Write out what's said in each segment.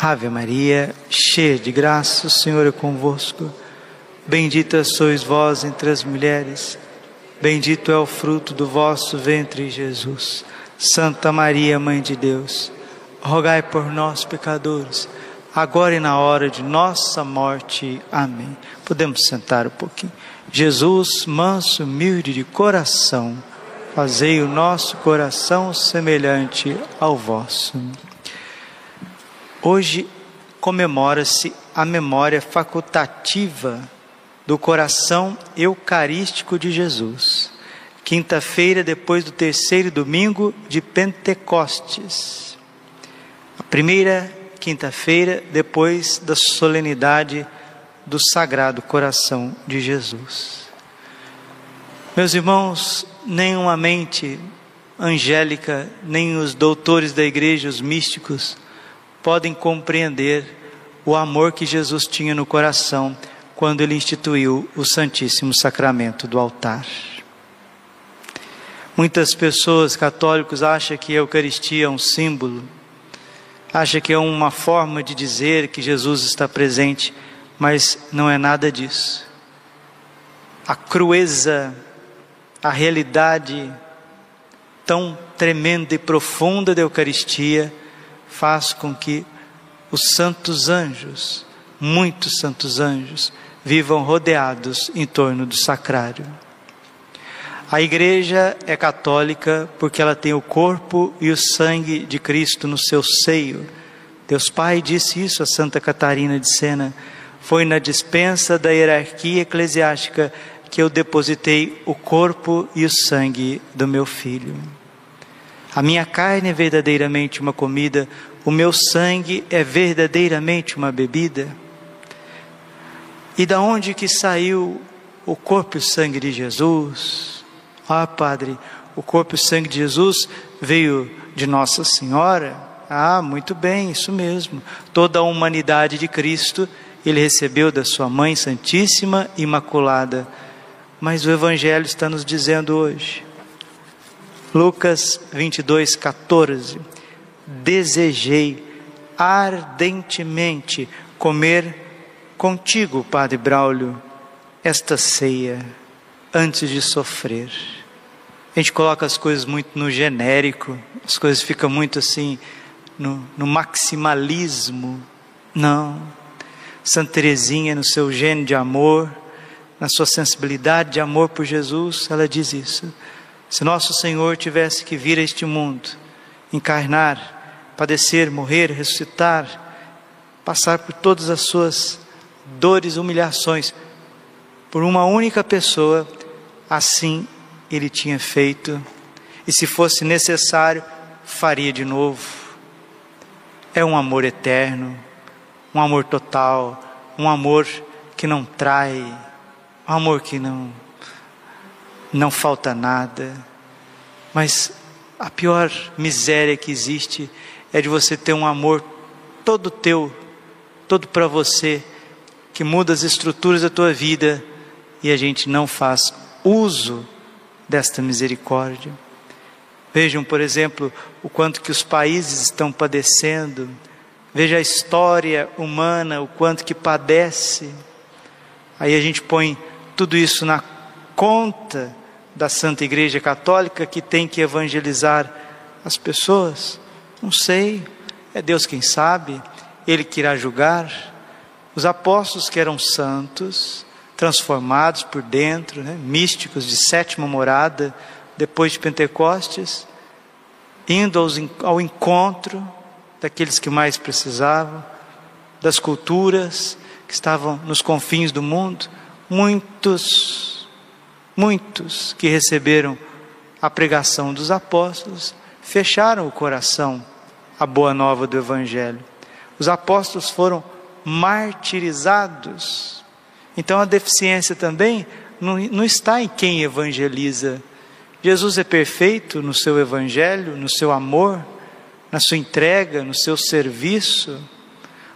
Ave Maria, cheia de graça, o Senhor é convosco. Bendita sois vós entre as mulheres, bendito é o fruto do vosso ventre, Jesus. Santa Maria, Mãe de Deus, rogai por nós, pecadores, agora e na hora de nossa morte. Amém. Podemos sentar um pouquinho. Jesus, manso, humilde de coração, fazei o nosso coração semelhante ao vosso. Hoje comemora-se a memória facultativa do coração eucarístico de Jesus. Quinta-feira, depois do terceiro domingo de Pentecostes. A primeira quinta-feira, depois da solenidade do Sagrado Coração de Jesus. Meus irmãos, nenhuma mente angélica, nem os doutores da igreja, os místicos, podem compreender o amor que Jesus tinha no coração quando ele instituiu o Santíssimo Sacramento do altar. Muitas pessoas católicos acham que a Eucaristia é um símbolo, acham que é uma forma de dizer que Jesus está presente, mas não é nada disso. A crueza, a realidade tão tremenda e profunda da Eucaristia faz com que os santos anjos, muitos santos anjos, vivam rodeados em torno do sacrário. A igreja é católica porque ela tem o corpo e o sangue de Cristo no seu seio. Deus Pai disse isso a Santa Catarina de Sena. Foi na dispensa da hierarquia eclesiástica que eu depositei o corpo e o sangue do meu filho. A minha carne é verdadeiramente uma comida, o meu sangue é verdadeiramente uma bebida. E da onde que saiu o corpo e o sangue de Jesus? Ah, Padre, o corpo e o sangue de Jesus veio de Nossa Senhora? Ah, muito bem, isso mesmo. Toda a humanidade de Cristo ele recebeu da sua Mãe Santíssima Imaculada. Mas o Evangelho está nos dizendo hoje Lucas 22, 14. Desejei ardentemente comer contigo, Padre Braulio, esta ceia antes de sofrer. A gente coloca as coisas muito no genérico, as coisas ficam muito assim no, no maximalismo. Não. Santa Teresinha, no seu gênio de amor, na sua sensibilidade de amor por Jesus, ela diz isso. Se nosso Senhor tivesse que vir a este mundo, encarnar, padecer, morrer, ressuscitar, passar por todas as suas dores, humilhações, por uma única pessoa, assim ele tinha feito, e se fosse necessário, faria de novo. É um amor eterno, um amor total, um amor que não trai, um amor que não não falta nada. Mas a pior miséria que existe é de você ter um amor todo teu, todo para você, que muda as estruturas da tua vida e a gente não faz uso desta misericórdia. Vejam, por exemplo, o quanto que os países estão padecendo. Veja a história humana, o quanto que padece. Aí a gente põe tudo isso na conta da Santa Igreja Católica que tem que evangelizar as pessoas? Não sei, é Deus quem sabe, Ele que irá julgar. Os apóstolos que eram santos, transformados por dentro, né, místicos de sétima morada, depois de Pentecostes, indo aos, ao encontro daqueles que mais precisavam, das culturas que estavam nos confins do mundo, muitos Muitos que receberam a pregação dos apóstolos fecharam o coração à boa nova do Evangelho. Os apóstolos foram martirizados. Então a deficiência também não, não está em quem evangeliza. Jesus é perfeito no seu Evangelho, no seu amor, na sua entrega, no seu serviço.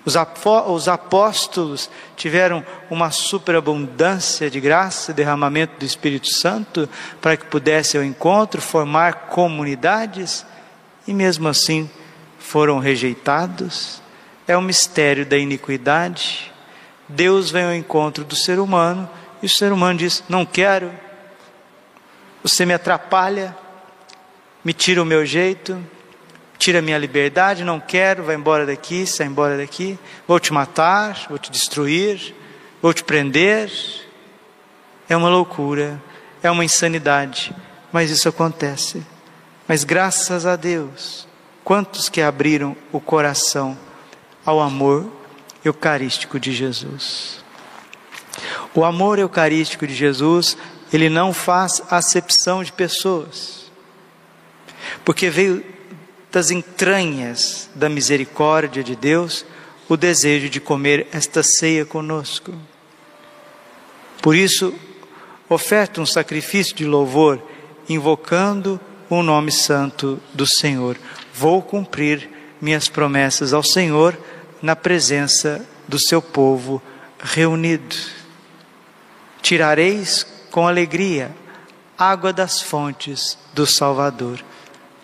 Os apóstolos tiveram uma superabundância de graça, derramamento do Espírito Santo, para que pudessem ao encontro formar comunidades, e mesmo assim foram rejeitados. é o mistério da iniquidade. Deus vem ao encontro do ser humano e o ser humano diz: Não quero, você me atrapalha, me tira o meu jeito, tira minha liberdade, não quero, vai embora daqui, sai embora daqui, vou te matar, vou te destruir, vou te prender. É uma loucura, é uma insanidade, mas isso acontece. Mas graças a Deus, quantos que abriram o coração ao amor eucarístico de Jesus? O amor eucarístico de Jesus, ele não faz acepção de pessoas, porque veio das entranhas da misericórdia de Deus o desejo de comer esta ceia conosco. Por isso, oferta um sacrifício de louvor, invocando o nome santo do Senhor. Vou cumprir minhas promessas ao Senhor na presença do seu povo reunido. Tirareis com alegria água das fontes do Salvador.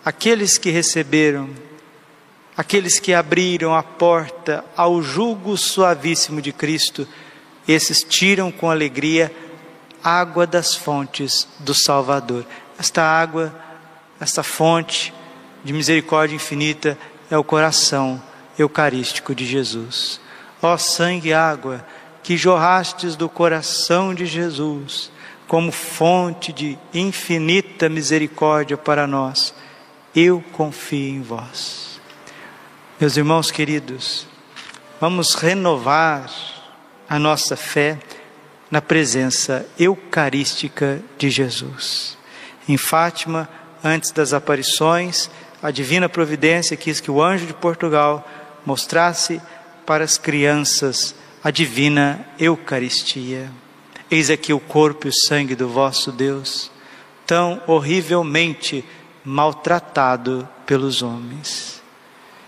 Aqueles que receberam, aqueles que abriram a porta ao jugo suavíssimo de Cristo, esses tiram com alegria água das fontes do Salvador. Esta água, esta fonte de misericórdia infinita é o coração eucarístico de Jesus. Ó sangue e água que jorrastes do coração de Jesus, como fonte de infinita misericórdia para nós, eu confio em vós. Meus irmãos queridos, vamos renovar a nossa fé na presença eucarística de Jesus. Em Fátima, antes das aparições, a divina providência quis que o anjo de Portugal mostrasse para as crianças a divina Eucaristia. Eis aqui o corpo e o sangue do vosso Deus, tão horrivelmente maltratado pelos homens.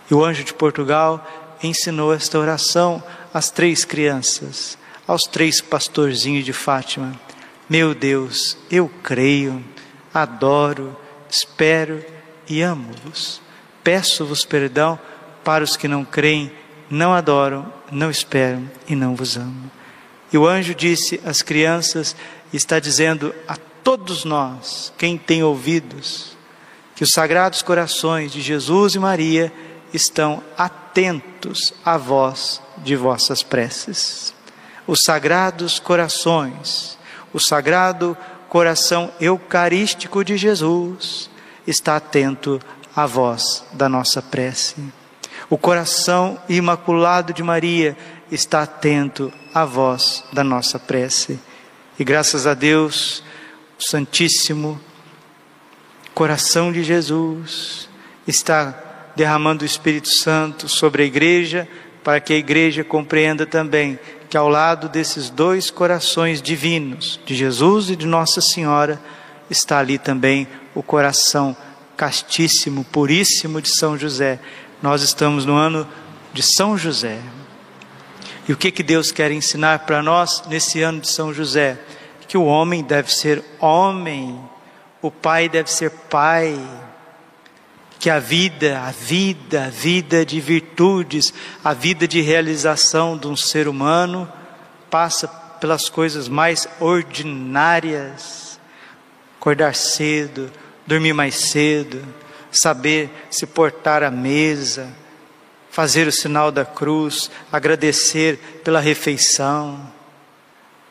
E o anjo de Portugal ensinou esta oração às três crianças, aos três pastorzinhos de Fátima. Meu Deus, eu creio, adoro, espero e amo-vos. Peço-vos perdão para os que não creem, não adoram, não esperam e não vos amam. E o anjo disse às crianças, está dizendo a todos nós, quem tem ouvidos, que os sagrados corações de Jesus e Maria estão atentos à voz de vossas preces. Os sagrados corações, o sagrado coração eucarístico de Jesus está atento à voz da nossa prece. O coração imaculado de Maria está atento à voz da nossa prece. E graças a Deus, o Santíssimo Coração de Jesus está derramando o Espírito Santo sobre a igreja, para que a igreja compreenda também que ao lado desses dois corações divinos, de Jesus e de Nossa Senhora, está ali também o coração castíssimo, puríssimo de São José. Nós estamos no ano de São José. E o que, que Deus quer ensinar para nós nesse ano de São José? Que o homem deve ser homem, o pai deve ser pai, que a vida, a vida, a vida de virtudes, a vida de realização de um ser humano passa pelas coisas mais ordinárias. Acordar cedo, dormir mais cedo, saber se portar à mesa, fazer o sinal da cruz, agradecer pela refeição,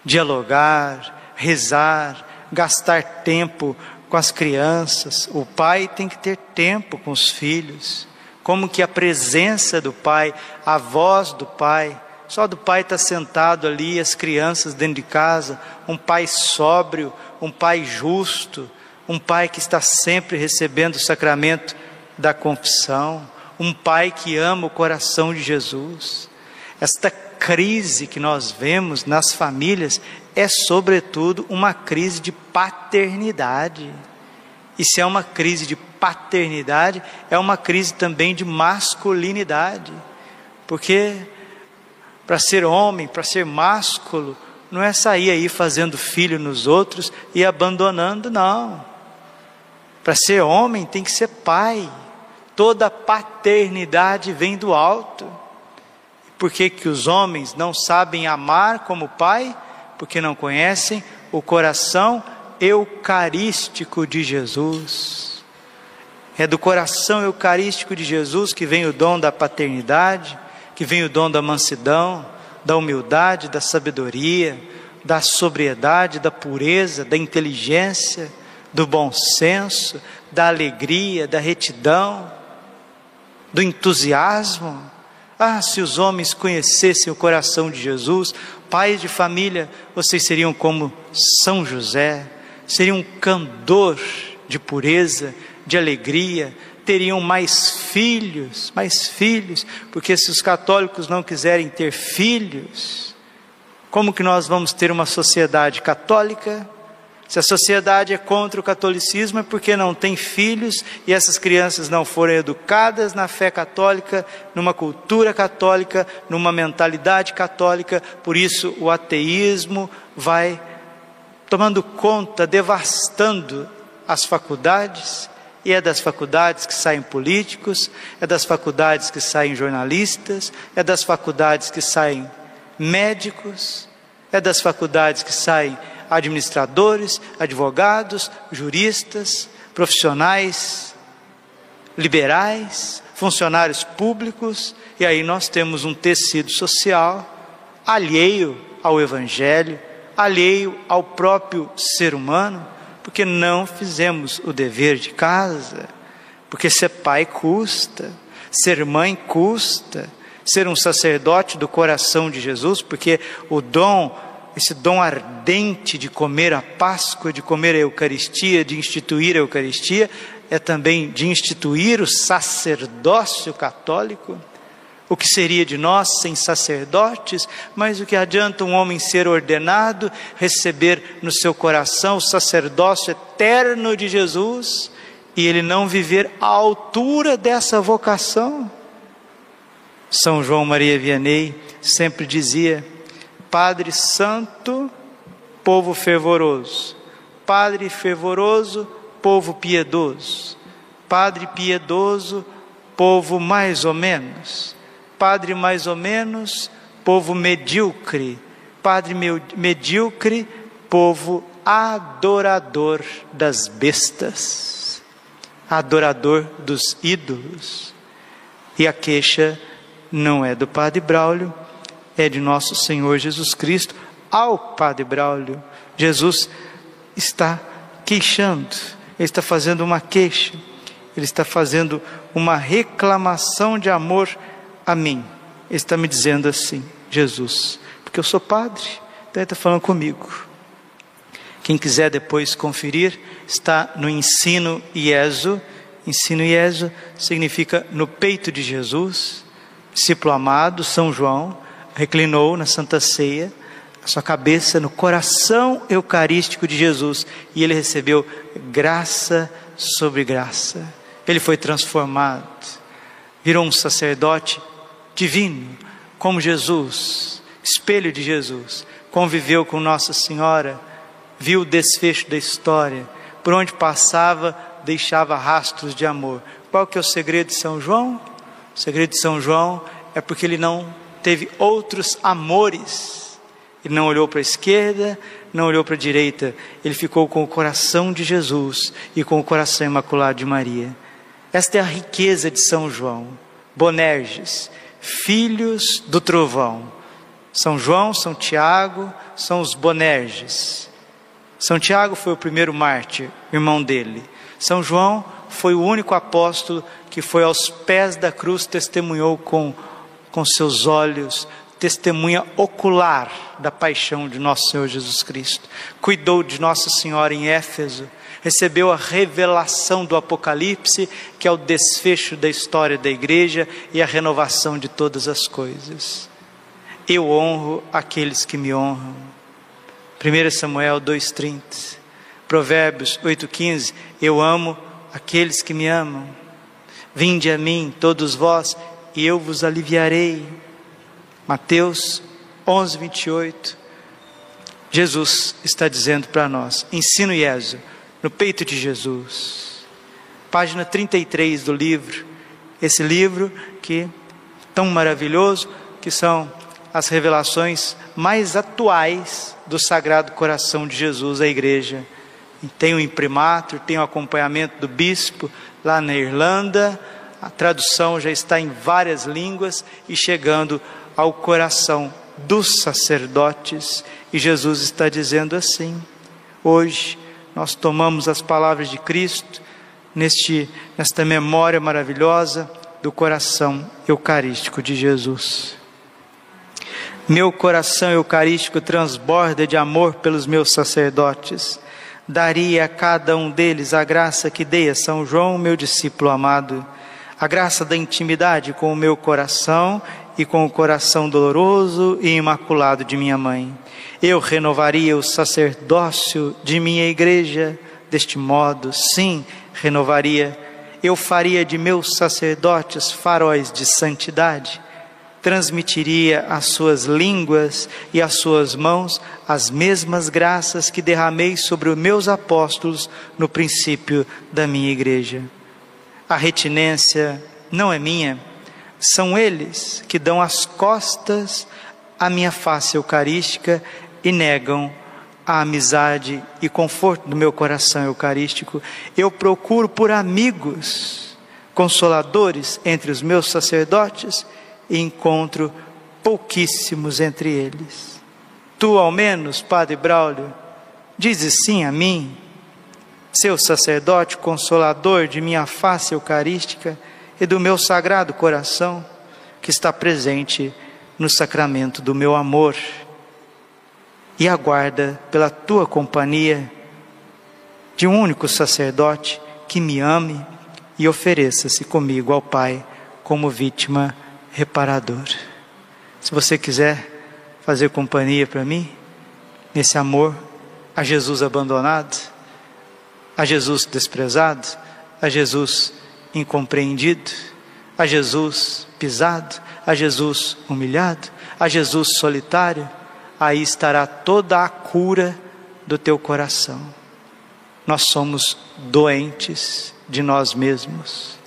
dialogar, rezar, gastar tempo com as crianças. O pai tem que ter tempo com os filhos. Como que a presença do pai, a voz do pai, só do pai estar tá sentado ali, as crianças dentro de casa, um pai sóbrio, um pai justo, um pai que está sempre recebendo o sacramento da confissão, um pai que ama o coração de Jesus. Esta crise que nós vemos nas famílias é, sobretudo, uma crise de paternidade. E se é uma crise de paternidade, é uma crise também de masculinidade. Porque para ser homem, para ser másculo, não é sair aí fazendo filho nos outros e abandonando, não. Para ser homem tem que ser pai. Toda paternidade vem do alto. Por que, que os homens não sabem amar como Pai? Porque não conhecem o coração eucarístico de Jesus. É do coração eucarístico de Jesus que vem o dom da paternidade, que vem o dom da mansidão, da humildade, da sabedoria, da sobriedade, da pureza, da inteligência, do bom senso, da alegria, da retidão, do entusiasmo. Ah, se os homens conhecessem o coração de Jesus, pais de família, vocês seriam como São José, seriam um candor de pureza, de alegria, teriam mais filhos, mais filhos, porque se os católicos não quiserem ter filhos, como que nós vamos ter uma sociedade católica? Se a sociedade é contra o catolicismo é porque não tem filhos e essas crianças não foram educadas na fé católica, numa cultura católica, numa mentalidade católica, por isso o ateísmo vai tomando conta, devastando as faculdades, e é das faculdades que saem políticos, é das faculdades que saem jornalistas, é das faculdades que saem médicos, é das faculdades que saem administradores, advogados, juristas, profissionais, liberais, funcionários públicos, e aí nós temos um tecido social alheio ao Evangelho, alheio ao próprio ser humano, porque não fizemos o dever de casa, porque ser pai custa, ser mãe custa, ser um sacerdote do coração de Jesus, porque o dom esse dom ardente de comer a Páscoa, de comer a Eucaristia, de instituir a Eucaristia, é também de instituir o sacerdócio católico. O que seria de nós sem sacerdotes? Mas o que adianta um homem ser ordenado, receber no seu coração o sacerdócio eterno de Jesus e ele não viver à altura dessa vocação? São João Maria Vianney sempre dizia: Padre Santo, povo fervoroso. Padre fervoroso, povo piedoso. Padre piedoso, povo mais ou menos. Padre mais ou menos, povo medíocre. Padre medíocre, povo adorador das bestas, adorador dos ídolos. E a queixa não é do Padre Braulio, é de nosso Senhor Jesus Cristo ao Padre Braulio. Jesus está queixando, ele está fazendo uma queixa, ele está fazendo uma reclamação de amor a mim. Ele está me dizendo assim, Jesus, porque eu sou padre, então ele está falando comigo. Quem quiser depois conferir, está no ensino IESO. Ensino IESO significa no peito de Jesus, discípulo amado, São João reclinou na Santa Ceia, a sua cabeça no coração eucarístico de Jesus e ele recebeu graça sobre graça. Ele foi transformado, virou um sacerdote divino, como Jesus, espelho de Jesus. Conviveu com Nossa Senhora, viu o desfecho da história, por onde passava, deixava rastros de amor. Qual que é o segredo de São João? O segredo de São João é porque ele não teve outros amores. Ele não olhou para a esquerda, não olhou para a direita, ele ficou com o coração de Jesus e com o coração imaculado de Maria. Esta é a riqueza de São João. Bonerges, filhos do trovão. São João, São Tiago, são os Bonerges. São Tiago foi o primeiro mártir, irmão dele. São João foi o único apóstolo que foi aos pés da cruz, testemunhou com com seus olhos, testemunha ocular da paixão de nosso Senhor Jesus Cristo. Cuidou de Nossa Senhora em Éfeso, recebeu a revelação do Apocalipse, que é o desfecho da história da igreja e a renovação de todas as coisas. Eu honro aqueles que me honram. 1 Samuel 2,30. Provérbios 8,15. Eu amo aqueles que me amam. Vinde a mim, todos vós e eu vos aliviarei. Mateus 11, 28. Jesus está dizendo para nós: ensino Ieso, no peito de Jesus. Página 33 do livro, esse livro que tão maravilhoso, que são as revelações mais atuais do Sagrado Coração de Jesus à igreja. Tem o imprimatur, tem o acompanhamento do bispo lá na Irlanda, a tradução já está em várias línguas e chegando ao coração dos sacerdotes. E Jesus está dizendo assim: hoje nós tomamos as palavras de Cristo neste, nesta memória maravilhosa do coração eucarístico de Jesus. Meu coração eucarístico transborda de amor pelos meus sacerdotes. Daria a cada um deles a graça que dei a São João, meu discípulo amado, a graça da intimidade com o meu coração e com o coração doloroso e imaculado de minha mãe. Eu renovaria o sacerdócio de minha igreja deste modo, sim, renovaria. Eu faria de meus sacerdotes faróis de santidade transmitiria às suas línguas e às suas mãos as mesmas graças que derramei sobre os meus apóstolos no princípio da minha igreja. A retinência não é minha, são eles que dão as costas à minha face eucarística e negam a amizade e conforto do meu coração eucarístico. Eu procuro por amigos, consoladores entre os meus sacerdotes e encontro pouquíssimos entre eles. Tu, ao menos, Padre Braulio, dizes sim a mim, seu sacerdote consolador de minha face eucarística e do meu sagrado coração, que está presente no sacramento do meu amor, e aguarda pela tua companhia de um único sacerdote que me ame e ofereça-se comigo ao Pai como vítima reparador. Se você quiser fazer companhia para mim, nesse amor a Jesus abandonado, a Jesus desprezado, a Jesus incompreendido, a Jesus pisado, a Jesus humilhado, a Jesus solitário, aí estará toda a cura do teu coração. Nós somos doentes de nós mesmos.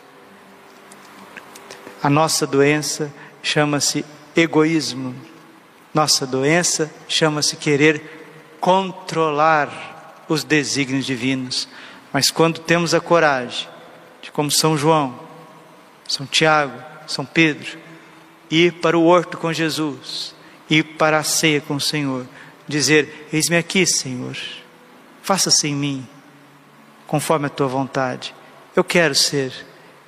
A nossa doença chama-se egoísmo. Nossa doença chama-se querer controlar os desígnios divinos. Mas quando temos a coragem de, como São João, São Tiago, São Pedro, ir para o horto com Jesus, ir para a ceia com o Senhor, dizer: Eis-me aqui, Senhor, faça-se em mim, conforme a tua vontade. Eu quero ser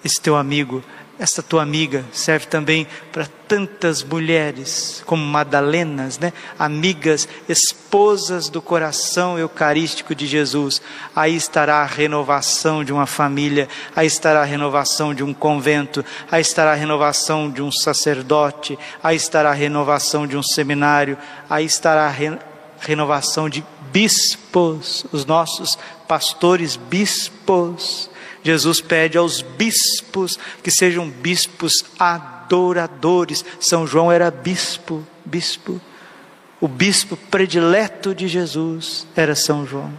esse teu amigo esta tua amiga serve também para tantas mulheres, como Madalenas, né? amigas, esposas do coração eucarístico de Jesus. Aí estará a renovação de uma família, aí estará a renovação de um convento, aí estará a renovação de um sacerdote, aí estará a renovação de um seminário, aí estará a re renovação de bispos, os nossos pastores bispos Jesus pede aos bispos que sejam bispos adoradores. São João era bispo, bispo. O bispo predileto de Jesus era São João.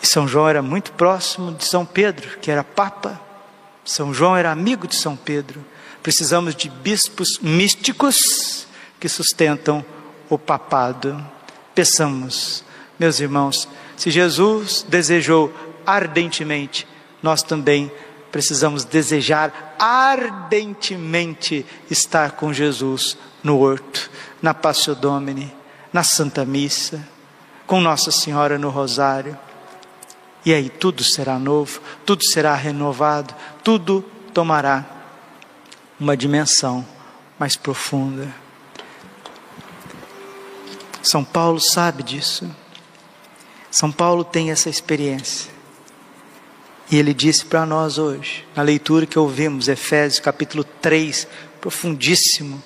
E São João era muito próximo de São Pedro, que era papa. São João era amigo de São Pedro. Precisamos de bispos místicos que sustentam o papado. Peçamos, meus irmãos, se Jesus desejou ardentemente, nós também precisamos desejar ardentemente estar com Jesus no horto, na Passio Domini, na Santa Missa, com Nossa Senhora no Rosário. E aí tudo será novo, tudo será renovado, tudo tomará uma dimensão mais profunda. São Paulo sabe disso. São Paulo tem essa experiência. E ele disse para nós hoje, na leitura que ouvimos, Efésios capítulo 3, profundíssimo.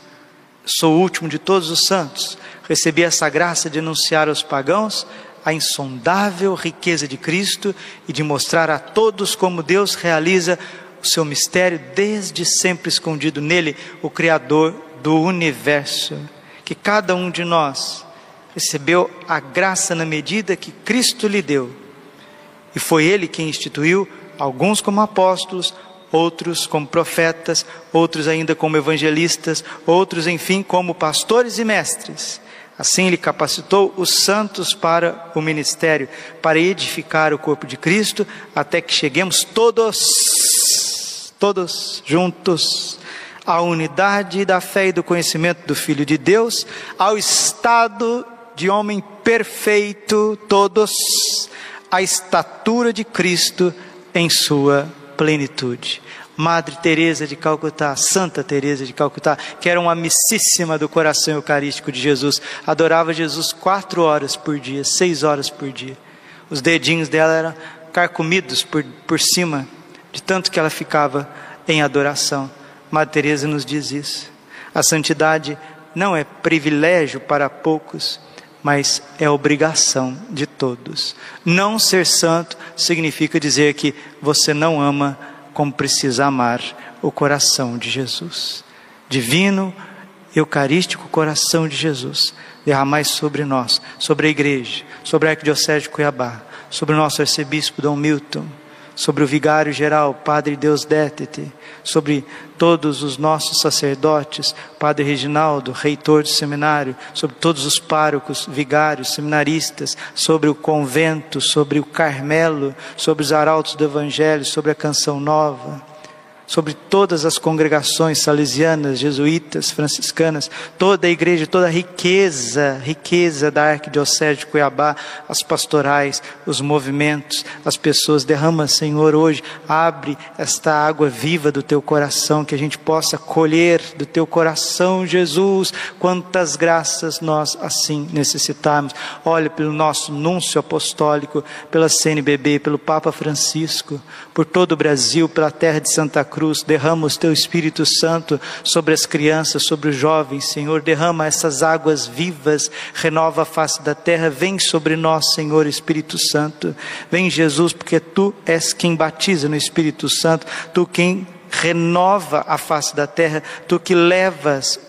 Sou o último de todos os santos. Recebi essa graça de anunciar aos pagãos a insondável riqueza de Cristo e de mostrar a todos como Deus realiza o seu mistério desde sempre escondido nele, o Criador do universo. Que cada um de nós recebeu a graça na medida que Cristo lhe deu e foi ele quem instituiu alguns como apóstolos, outros como profetas, outros ainda como evangelistas, outros, enfim, como pastores e mestres. Assim, ele capacitou os santos para o ministério, para edificar o corpo de Cristo, até que cheguemos todos, todos juntos, à unidade da fé e do conhecimento do Filho de Deus, ao estado de homem perfeito, todos, à estatura de Cristo em sua plenitude. Madre Teresa de Calcutá, Santa Teresa de Calcutá, que era uma amicíssima do coração eucarístico de Jesus, adorava Jesus quatro horas por dia, seis horas por dia. Os dedinhos dela eram carcomidos por, por cima, de tanto que ela ficava em adoração. Madre Teresa nos diz isso. A santidade não é privilégio para poucos, mas é obrigação de todos. Não ser santo significa dizer que você não ama como precisa amar o coração de Jesus. Divino, eucarístico coração de Jesus, derramai sobre nós, sobre a igreja, sobre a Arquidiocese de Cuiabá, sobre o nosso arcebispo Dom Milton, sobre o vigário geral, Padre Deus Détete, sobre todos os nossos sacerdotes, Padre Reginaldo, reitor do seminário, sobre todos os párocos, vigários, seminaristas, sobre o convento, sobre o Carmelo, sobre os arautos do Evangelho, sobre a canção nova sobre todas as congregações salesianas, jesuítas, franciscanas, toda a igreja, toda a riqueza, riqueza da Arquidiocese de Cuiabá, as pastorais, os movimentos, as pessoas. Derrama, Senhor, hoje, abre esta água viva do teu coração, que a gente possa colher do teu coração, Jesus, quantas graças nós assim necessitamos. Olha pelo nosso núncio apostólico, pela CNBB, pelo Papa Francisco, por todo o Brasil, pela terra de Santa Cruz cruz, derrama o teu Espírito Santo sobre as crianças, sobre os jovens, Senhor, derrama essas águas vivas, renova a face da terra, vem sobre nós, Senhor Espírito Santo, vem Jesus, porque tu és quem batiza no Espírito Santo, tu quem renova a face da terra, tu que levas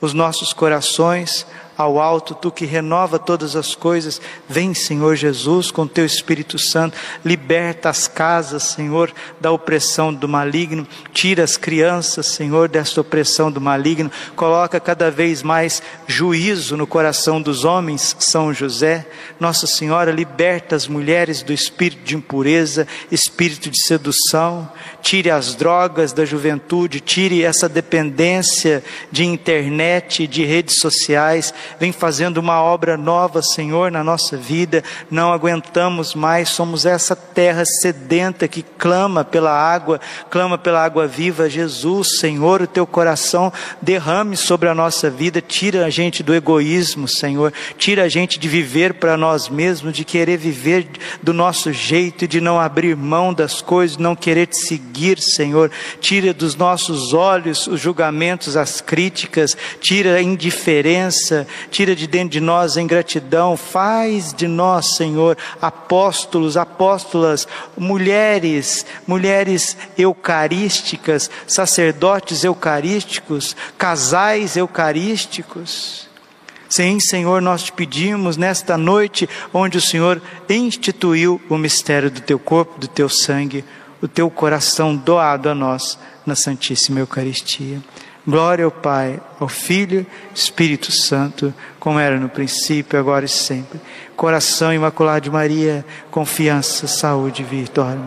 os nossos corações ao alto, tu que renova todas as coisas, vem, Senhor Jesus, com teu Espírito Santo, liberta as casas, Senhor, da opressão do maligno, tira as crianças, Senhor, desta opressão do maligno, coloca cada vez mais juízo no coração dos homens, São José, Nossa Senhora, liberta as mulheres do espírito de impureza, espírito de sedução, tire as drogas da juventude, tire essa dependência de internet, de redes sociais, vem fazendo uma obra nova, Senhor, na nossa vida. Não aguentamos mais, somos essa terra sedenta que clama pela água, clama pela água viva. Jesus, Senhor, o teu coração derrame sobre a nossa vida, tira a gente do egoísmo, Senhor, tira a gente de viver para nós mesmos, de querer viver do nosso jeito, de não abrir mão das coisas, não querer te seguir, Senhor. Tira dos nossos olhos os julgamentos, as críticas, tira a indiferença, tira de dentro de nós a ingratidão, faz de nós, Senhor, apóstolos, apóstolas, mulheres, mulheres eucarísticas, sacerdotes eucarísticos, casais eucarísticos. Sim, Senhor, nós te pedimos nesta noite, onde o Senhor instituiu o mistério do teu corpo, do teu sangue, o teu coração doado a nós na Santíssima Eucaristia. Glória ao Pai, ao Filho, Espírito Santo, como era no princípio, agora e sempre. Coração imaculado de Maria, confiança, saúde e vitória.